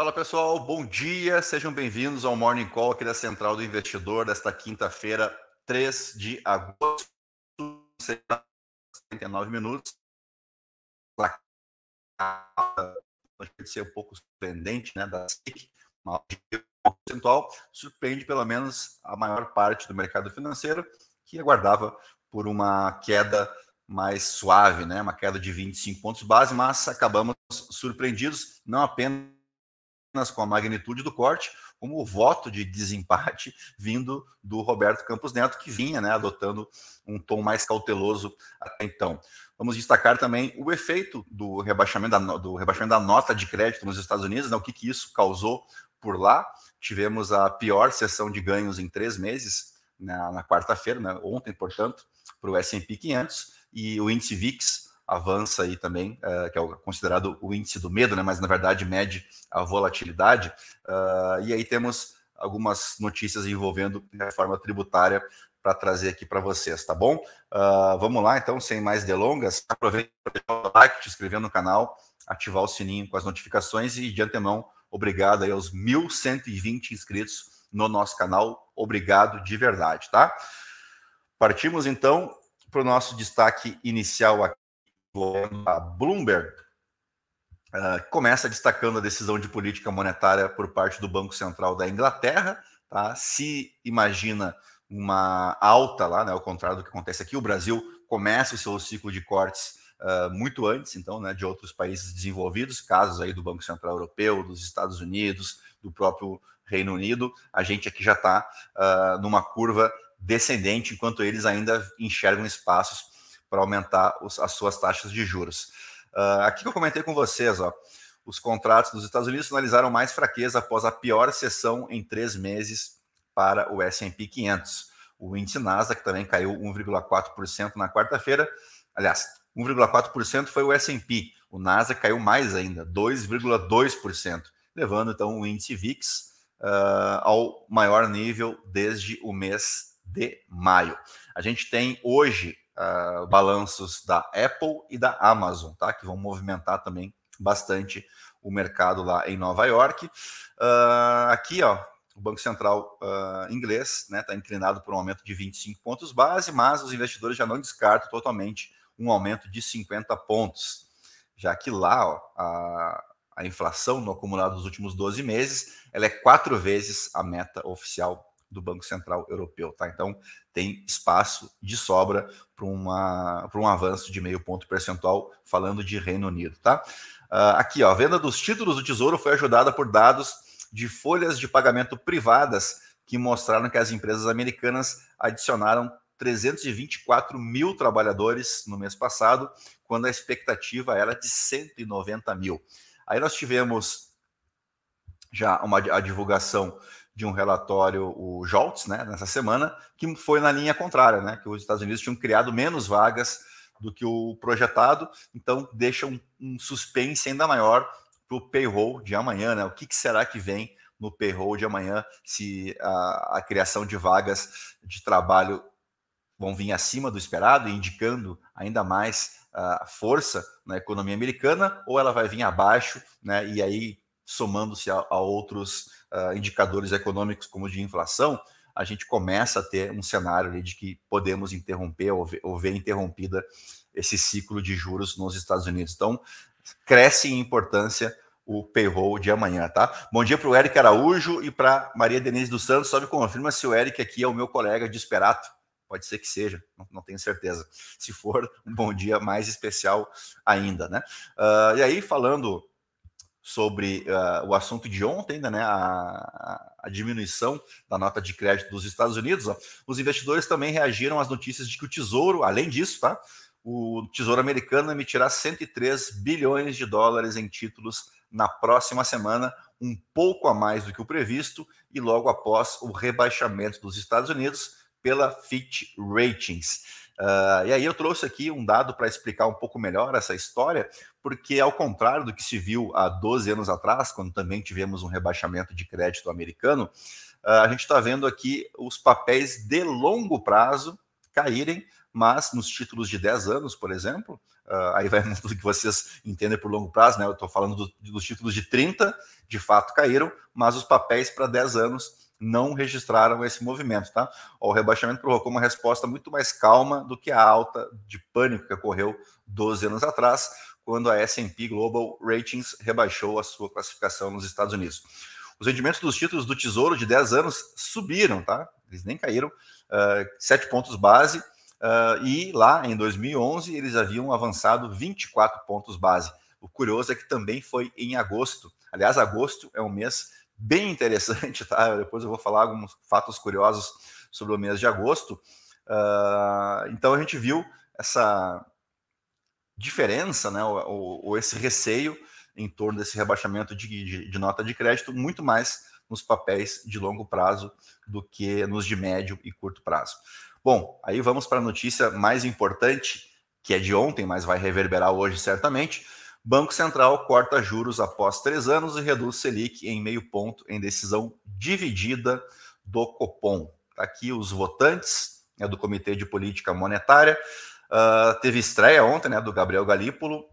Fala pessoal, bom dia, sejam bem-vindos ao Morning Call aqui da Central do Investidor desta quinta-feira, 3 de agosto, 39 minutos. Pode ser um pouco surpreendente, né, da SIC, uma percentual, surpreende pelo menos a maior parte do mercado financeiro, que aguardava por uma queda mais suave, né, uma queda de 25 pontos base, mas acabamos surpreendidos, não apenas com a magnitude do corte, como o voto de desempate vindo do Roberto Campos Neto, que vinha né, adotando um tom mais cauteloso até então. Vamos destacar também o efeito do rebaixamento da, do rebaixamento da nota de crédito nos Estados Unidos, né, o que, que isso causou por lá. Tivemos a pior sessão de ganhos em três meses, na, na quarta-feira, né, ontem, portanto, para o S&P 500, e o índice VIX avança aí também, uh, que é considerado o índice do medo, né, mas na verdade mede a volatilidade. Uh, e aí temos algumas notícias envolvendo reforma tributária para trazer aqui para vocês, tá bom? Uh, vamos lá, então, sem mais delongas, aproveite para deixar o like, te inscrever no canal, ativar o sininho com as notificações e de antemão, obrigado aí aos 1.120 inscritos no nosso canal, obrigado de verdade, tá? Partimos então para o nosso destaque inicial aqui a Bloomberg, uh, começa destacando a decisão de política monetária por parte do Banco Central da Inglaterra. Tá? Se imagina uma alta lá, né, ao contrário do que acontece aqui, o Brasil começa o seu ciclo de cortes uh, muito antes, então, né, de outros países desenvolvidos, casos aí do Banco Central Europeu, dos Estados Unidos, do próprio Reino Unido. A gente aqui já está uh, ah, numa curva descendente, enquanto eles ainda enxergam espaços para aumentar os, as suas taxas de juros. Uh, aqui que eu comentei com vocês, ó, os contratos dos Estados Unidos sinalizaram mais fraqueza após a pior sessão em três meses para o S&P 500. O índice Nasdaq também caiu 1,4% na quarta-feira. Aliás, 1,4% foi o S&P. O Nasdaq caiu mais ainda, 2,2%, levando então o índice VIX uh, ao maior nível desde o mês de maio. A gente tem hoje uh, balanços da Apple e da Amazon, tá? Que vão movimentar também bastante o mercado lá em Nova York. Uh, aqui, ó, o Banco Central uh, inglês está né, tá inclinado por um aumento de 25 pontos base, mas os investidores já não descartam totalmente um aumento de 50 pontos, já que lá ó, a, a inflação no acumulado dos últimos 12 meses ela é quatro vezes a meta oficial do Banco Central Europeu. Tá? Então, tem espaço de sobra para um avanço de meio ponto percentual, falando de Reino Unido. Tá? Uh, aqui, ó, a venda dos títulos do Tesouro foi ajudada por dados de folhas de pagamento privadas que mostraram que as empresas americanas adicionaram 324 mil trabalhadores no mês passado, quando a expectativa era de 190 mil. Aí nós tivemos já uma a divulgação de um relatório, o JOLTS, né, nessa semana, que foi na linha contrária, né, que os Estados Unidos tinham criado menos vagas do que o projetado, então deixa um, um suspense ainda maior para o payroll de amanhã, né? O que, que, será que vem no payroll de amanhã se a, a criação de vagas de trabalho vão vir acima do esperado, indicando ainda mais a força na economia americana, ou ela vai vir abaixo, né? E aí somando-se a, a outros uh, indicadores econômicos como de inflação, a gente começa a ter um cenário de que podemos interromper ou ver, ou ver interrompida esse ciclo de juros nos Estados Unidos. Então, cresce em importância o payroll de amanhã, tá? Bom dia para o Eric Araújo e para Maria Denise dos Santos. Só me confirma se o Eric aqui é o meu colega de esperato. Pode ser que seja, não, não tenho certeza. Se for, um bom dia mais especial ainda, né? Uh, e aí, falando sobre uh, o assunto de ontem, ainda, né, a, a, diminuição da nota de crédito dos Estados Unidos, ó, os investidores também reagiram às notícias de que o Tesouro, além disso, tá, o Tesouro americano emitirá 103 bilhões de dólares em títulos na próxima semana, um pouco a mais do que o previsto, e logo após o rebaixamento dos Estados Unidos pela Fitch Ratings. Uh, e aí eu trouxe aqui um dado para explicar um pouco melhor essa história, porque ao contrário do que se viu há 12 anos atrás, quando também tivemos um rebaixamento de crédito americano, uh, a gente está vendo aqui os papéis de longo prazo caírem mas nos títulos de 10 anos, por exemplo, uh, aí vai tudo que vocês entendem por longo prazo, né? Eu estou falando do, dos títulos de 30, de fato caíram, mas os papéis para 10 anos não registraram esse movimento, tá? O rebaixamento provocou uma resposta muito mais calma do que a alta de pânico que ocorreu 12 anos atrás, quando a S&P Global Ratings rebaixou a sua classificação nos Estados Unidos. Os rendimentos dos títulos do Tesouro de 10 anos subiram, tá? Eles nem caíram, uh, 7 pontos base, uh, e lá em 2011 eles haviam avançado 24 pontos base. O curioso é que também foi em agosto. Aliás, agosto é um mês bem interessante, tá? Depois eu vou falar alguns fatos curiosos sobre o mês de agosto. Uh, então a gente viu essa diferença, né, ou, ou esse receio em torno desse rebaixamento de, de, de, nota de crédito, muito mais nos papéis de longo prazo do que nos de médio e curto prazo. Bom, aí vamos para a notícia mais importante, que é de ontem, mas vai reverberar hoje certamente. Banco Central corta juros após três anos e reduz Selic em meio ponto em decisão dividida do Copom. Tá aqui os votantes né, do Comitê de Política Monetária. Uh, teve estreia ontem né, do Gabriel Galípolo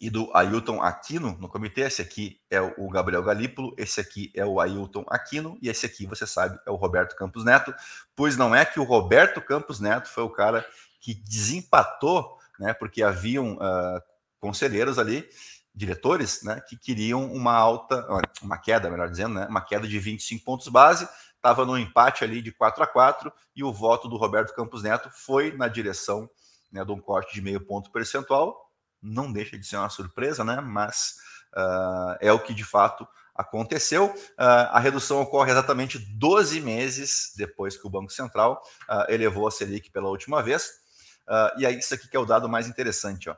e do Ailton Aquino no comitê. Esse aqui é o Gabriel Galípolo, esse aqui é o Ailton Aquino e esse aqui, você sabe, é o Roberto Campos Neto. Pois não é que o Roberto Campos Neto foi o cara que desempatou, né, porque haviam uh, conselheiros ali, diretores, né, que queriam uma alta, uma queda, melhor dizendo, né, uma queda de 25 pontos base, estava no empate ali de 4 a 4 e o voto do Roberto Campos Neto foi na direção né, de um corte de meio ponto percentual, não deixa de ser uma surpresa, né? Mas uh, é o que de fato aconteceu. Uh, a redução ocorre exatamente 12 meses depois que o Banco Central uh, elevou a Selic pela última vez. e aí, isso aqui que é o dado mais interessante. Ó.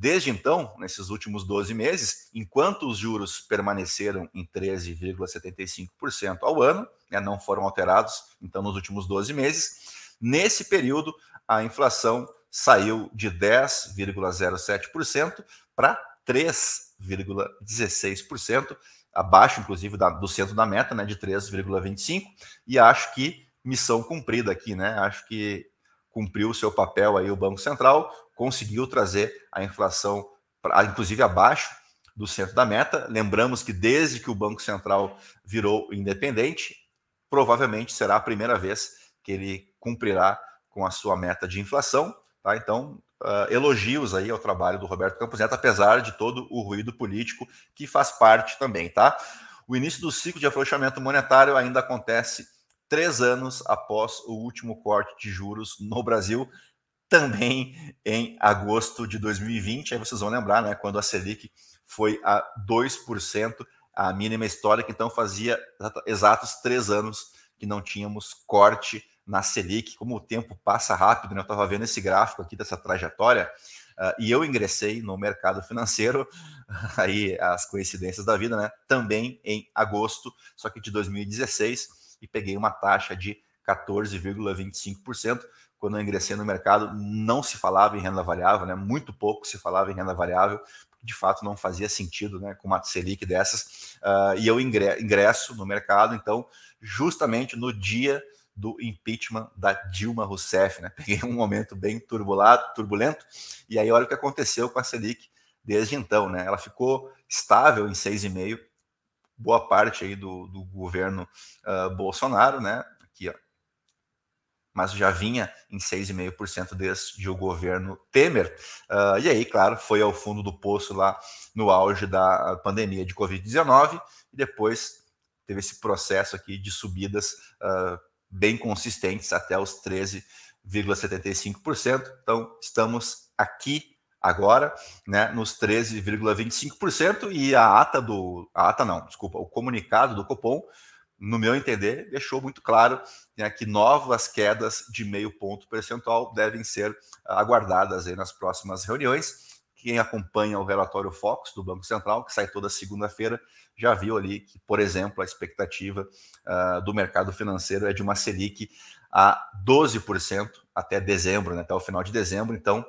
Desde então, nesses últimos 12 meses, enquanto os juros permaneceram em 13,75% ao ano, né, não foram alterados, então, nos últimos 12 meses, nesse período, a inflação saiu de 10,07% para 3,16%, abaixo, inclusive, da, do centro da meta, né, de 3,25%, e acho que missão cumprida aqui, né? Acho que cumpriu o seu papel aí o Banco Central, conseguiu trazer a inflação, pra, inclusive abaixo do centro da meta. Lembramos que desde que o Banco Central virou independente, provavelmente será a primeira vez que ele cumprirá com a sua meta de inflação. Tá? Então, uh, elogios aí ao trabalho do Roberto Campos Neto, apesar de todo o ruído político que faz parte também. Tá? O início do ciclo de afrouxamento monetário ainda acontece três anos após o último corte de juros no Brasil, também em agosto de 2020. Aí vocês vão lembrar, né, quando a Selic foi a 2%, a mínima histórica, então fazia exatos três anos que não tínhamos corte na Selic, como o tempo passa rápido, né? eu estava vendo esse gráfico aqui dessa trajetória, uh, e eu ingressei no mercado financeiro, aí as coincidências da vida, né? Também em agosto, só que de 2016, e peguei uma taxa de 14,25%. Quando eu ingressei no mercado, não se falava em renda variável, né? Muito pouco se falava em renda variável, de fato não fazia sentido, né? Com uma Selic dessas. Uh, e eu ingresso no mercado, então, justamente no dia do impeachment da Dilma Rousseff, né? Peguei um momento bem turbulado, turbulento, e aí olha o que aconteceu com a Selic desde então, né? Ela ficou estável em 6,5, boa parte aí do, do governo uh, Bolsonaro, né? Mas já vinha em 6,5% desde o governo Temer. Uh, e aí, claro, foi ao fundo do poço lá no auge da pandemia de Covid-19 e depois teve esse processo aqui de subidas uh, bem consistentes até os 13,75%. Então, estamos aqui agora, né, nos 13,25% e a ata do a ata não, desculpa, o comunicado do Copom, no meu entender, deixou muito claro né, que novas quedas de meio ponto percentual devem ser aguardadas aí nas próximas reuniões. Quem acompanha o relatório Fox do Banco Central, que sai toda segunda-feira, já viu ali que, por exemplo, a expectativa uh, do mercado financeiro é de uma Selic a 12% até dezembro, né, até o final de dezembro. Então,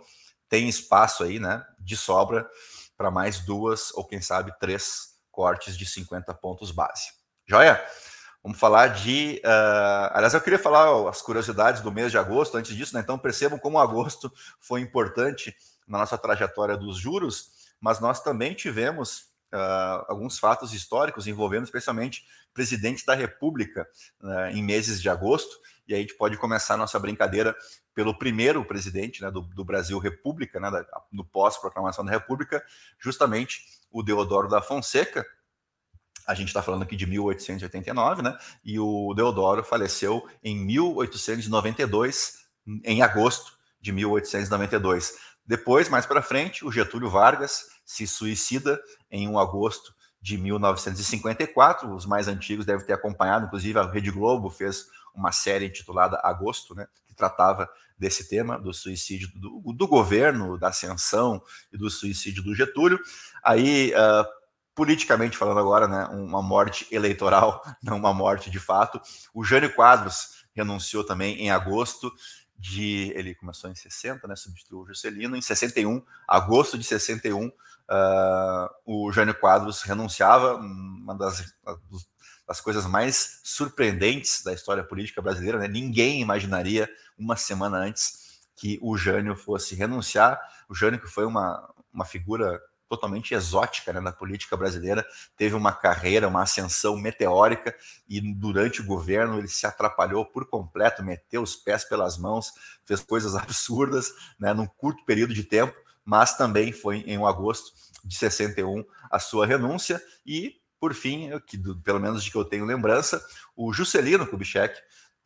tem espaço aí né, de sobra para mais duas ou, quem sabe, três cortes de 50 pontos base. Joia? Vamos falar de. Uh, aliás, eu queria falar as curiosidades do mês de agosto antes disso, né? Então percebam como agosto foi importante na nossa trajetória dos juros, mas nós também tivemos uh, alguns fatos históricos envolvendo especialmente presidentes da República uh, em meses de agosto. E aí a gente pode começar a nossa brincadeira pelo primeiro presidente né, do, do, Brasil República, né, da, no pós-proclamação da República, justamente o Deodoro da Fonseca, a gente está falando aqui de 1889, né? E o Deodoro faleceu em 1892, em agosto de 1892. Depois, mais para frente, o Getúlio Vargas se suicida em 1 agosto de 1954. Os mais antigos devem ter acompanhado, inclusive a Rede Globo fez uma série intitulada Agosto, né? Que tratava desse tema, do suicídio do, do governo, da ascensão e do suicídio do Getúlio. Aí, uh, politicamente falando agora, né, uma morte eleitoral, não uma morte de fato. O Jânio Quadros renunciou também em agosto de. Ele começou em 60, né? Substituiu o Juscelino. Em 61, agosto de 61, uh, ah, o Jânio Quadros renunciava, uma das, das coisas mais surpreendentes da história política brasileira. Né? Ninguém imaginaria uma semana antes que o Jânio fosse renunciar. O Jânio, que foi uma, uma figura totalmente exótica né, na política brasileira, teve uma carreira, uma ascensão meteórica e durante o governo ele se atrapalhou por completo, meteu os pés pelas mãos, fez coisas absurdas né, num curto período de tempo, mas também foi em agosto de 61 a sua renúncia e, por fim, que, pelo menos de que eu tenho lembrança, o Juscelino Kubitschek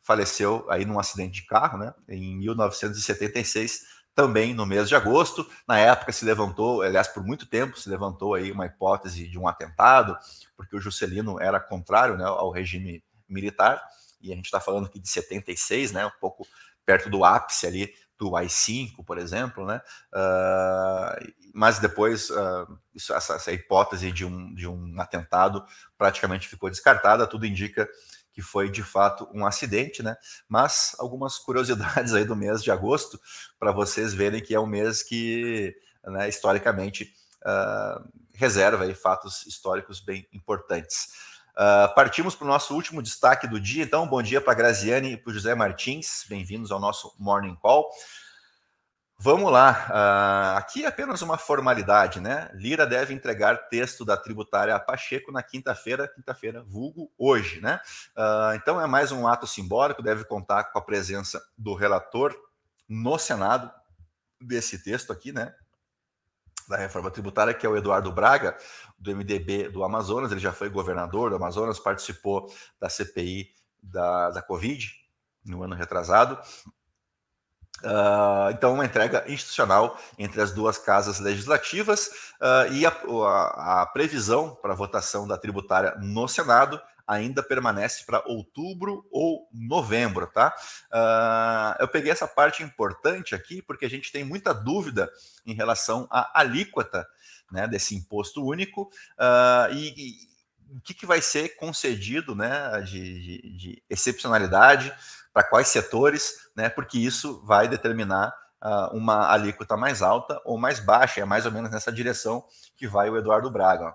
faleceu aí num acidente de carro, né, em 1976, também no mês de agosto. Na época se levantou, aliás, por muito tempo se levantou aí uma hipótese de um atentado, porque o Juscelino era contrário né, ao regime militar, e a gente está falando aqui de 76, né, um pouco perto do ápice ali do AI-5, por exemplo, né? Uh, mas depois uh, isso, essa, essa, hipótese de um, de um atentado praticamente ficou descartada, tudo indica que foi de fato um acidente, né? Mas algumas curiosidades aí do mês de agosto para vocês verem que é um mês que, né, historicamente, uh, reserva aí fatos históricos bem importantes. Uh, partimos para o nosso último destaque do dia, então. Bom dia para a Graziane e para o José Martins, bem-vindos ao nosso Morning Call. Vamos lá, uh, aqui é apenas uma formalidade, né? Lira deve entregar texto da tributária a Pacheco na quinta-feira, quinta-feira, vulgo hoje, né? Uh, então é mais um ato simbólico, deve contar com a presença do relator no Senado desse texto aqui, né? Da reforma tributária, que é o Eduardo Braga, do MDB do Amazonas, ele já foi governador do Amazonas, participou da CPI da, da Covid no ano retrasado, Uh, então, uma entrega institucional entre as duas casas legislativas. Uh, e a, a, a previsão para votação da tributária no Senado ainda permanece para outubro ou novembro, tá? Uh, eu peguei essa parte importante aqui porque a gente tem muita dúvida em relação à alíquota né, desse imposto único. E, e o que, que vai ser concedido né, de, de, de excepcionalidade para quais setores, né? Porque isso vai determinar uh, uma alíquota mais alta ou mais baixa. É mais ou menos nessa direção que vai o Eduardo Braga.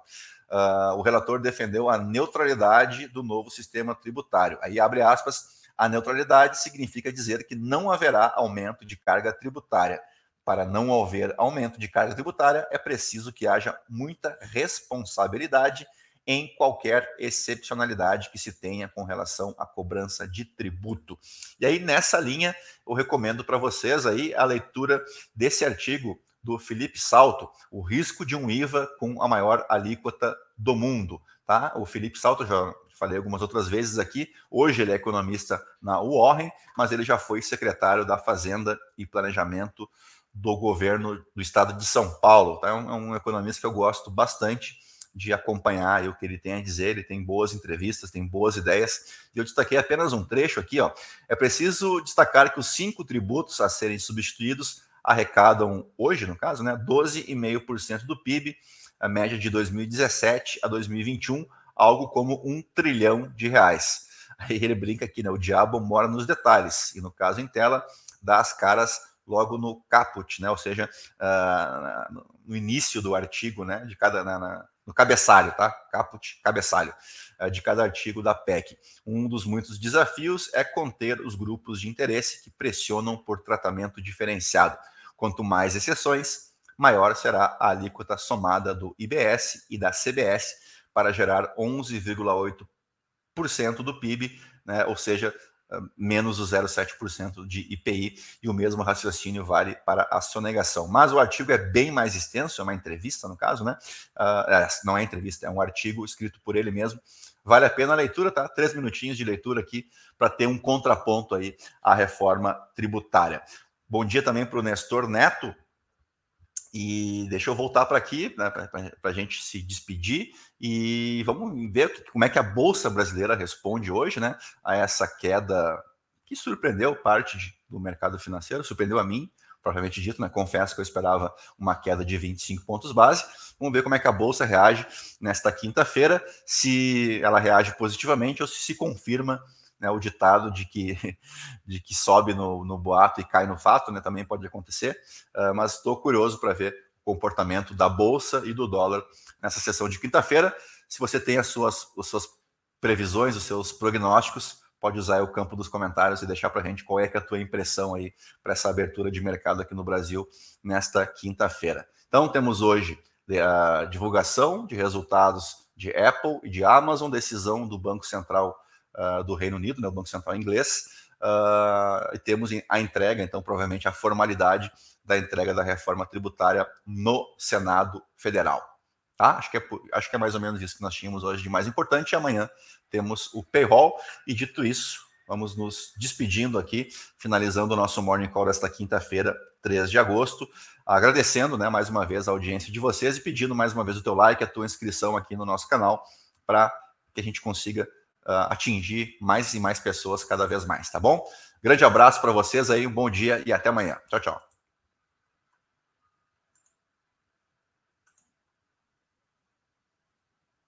Uh, o relator defendeu a neutralidade do novo sistema tributário. Aí abre aspas. A neutralidade significa dizer que não haverá aumento de carga tributária. Para não haver aumento de carga tributária, é preciso que haja muita responsabilidade em qualquer excepcionalidade que se tenha com relação à cobrança de tributo. E aí, nessa linha, eu recomendo para vocês aí a leitura desse artigo do Felipe Salto, o risco de um IVA com a maior alíquota do mundo. Tá? O Felipe Salto, já falei algumas outras vezes aqui, hoje ele é economista na Warren, mas ele já foi secretário da Fazenda e Planejamento do governo do estado de São Paulo. Tá? É um, é um economista que eu gosto bastante de acompanhar o que ele tem a dizer. Ele tem boas entrevistas, tem boas ideias. E eu destaquei apenas um trecho aqui. Ó. É preciso destacar que os cinco tributos a serem substituídos arrecadam, hoje no caso, né, 12,5% do PIB, a média de 2017 a 2021, algo como um trilhão de reais. Aí ele brinca aqui, né? O diabo mora nos detalhes. E no caso em tela, dá as caras logo no caput, né? Ou seja, uh, no início do artigo, né? De cada na, na, no cabeçalho, tá? Caput, cabeçalho uh, de cada artigo da PEC. Um dos muitos desafios é conter os grupos de interesse que pressionam por tratamento diferenciado. Quanto mais exceções, maior será a alíquota somada do IBS e da CBS para gerar 11,8% do PIB, né? ou seja, menos o 0,7% de IPI, e o mesmo raciocínio vale para a sonegação. Mas o artigo é bem mais extenso, é uma entrevista, no caso, né? Uh, não é entrevista, é um artigo escrito por ele mesmo. Vale a pena a leitura, tá? Três minutinhos de leitura aqui para ter um contraponto aí à reforma tributária. Bom dia também para o Nestor Neto, e deixa eu voltar para aqui, né, para a gente se despedir e vamos ver como é que a Bolsa Brasileira responde hoje né, a essa queda que surpreendeu parte de, do mercado financeiro, surpreendeu a mim, propriamente dito, né? Confesso que eu esperava uma queda de 25 pontos base. Vamos ver como é que a bolsa reage nesta quinta-feira, se ela reage positivamente ou se se confirma né, o ditado de que, de que sobe no, no boato e cai no fato, né, também pode acontecer, uh, mas estou curioso para ver o comportamento da Bolsa e do dólar nessa sessão de quinta-feira. Se você tem as suas, as suas previsões, os seus prognósticos, pode usar o campo dos comentários e deixar para a gente qual é, é a tua impressão aí para essa abertura de mercado aqui no Brasil nesta quinta-feira. Então, temos hoje a divulgação de resultados de Apple e de Amazon, decisão do Banco Central uh, do Reino Unido, né, o Banco Central inglês, uh, e temos a entrega, então, provavelmente a formalidade da entrega da reforma tributária no Senado Federal. Tá? Acho, que é, acho que é mais ou menos isso que nós tínhamos hoje de mais importante. E amanhã temos o payroll. E dito isso, vamos nos despedindo aqui, finalizando o nosso Morning Call desta quinta-feira, 3 de agosto. Agradecendo né, mais uma vez a audiência de vocês e pedindo mais uma vez o teu like, a tua inscrição aqui no nosso canal, para que a gente consiga atingir mais e mais pessoas cada vez mais, tá bom? Grande abraço para vocês aí, um bom dia e até amanhã. Tchau, tchau.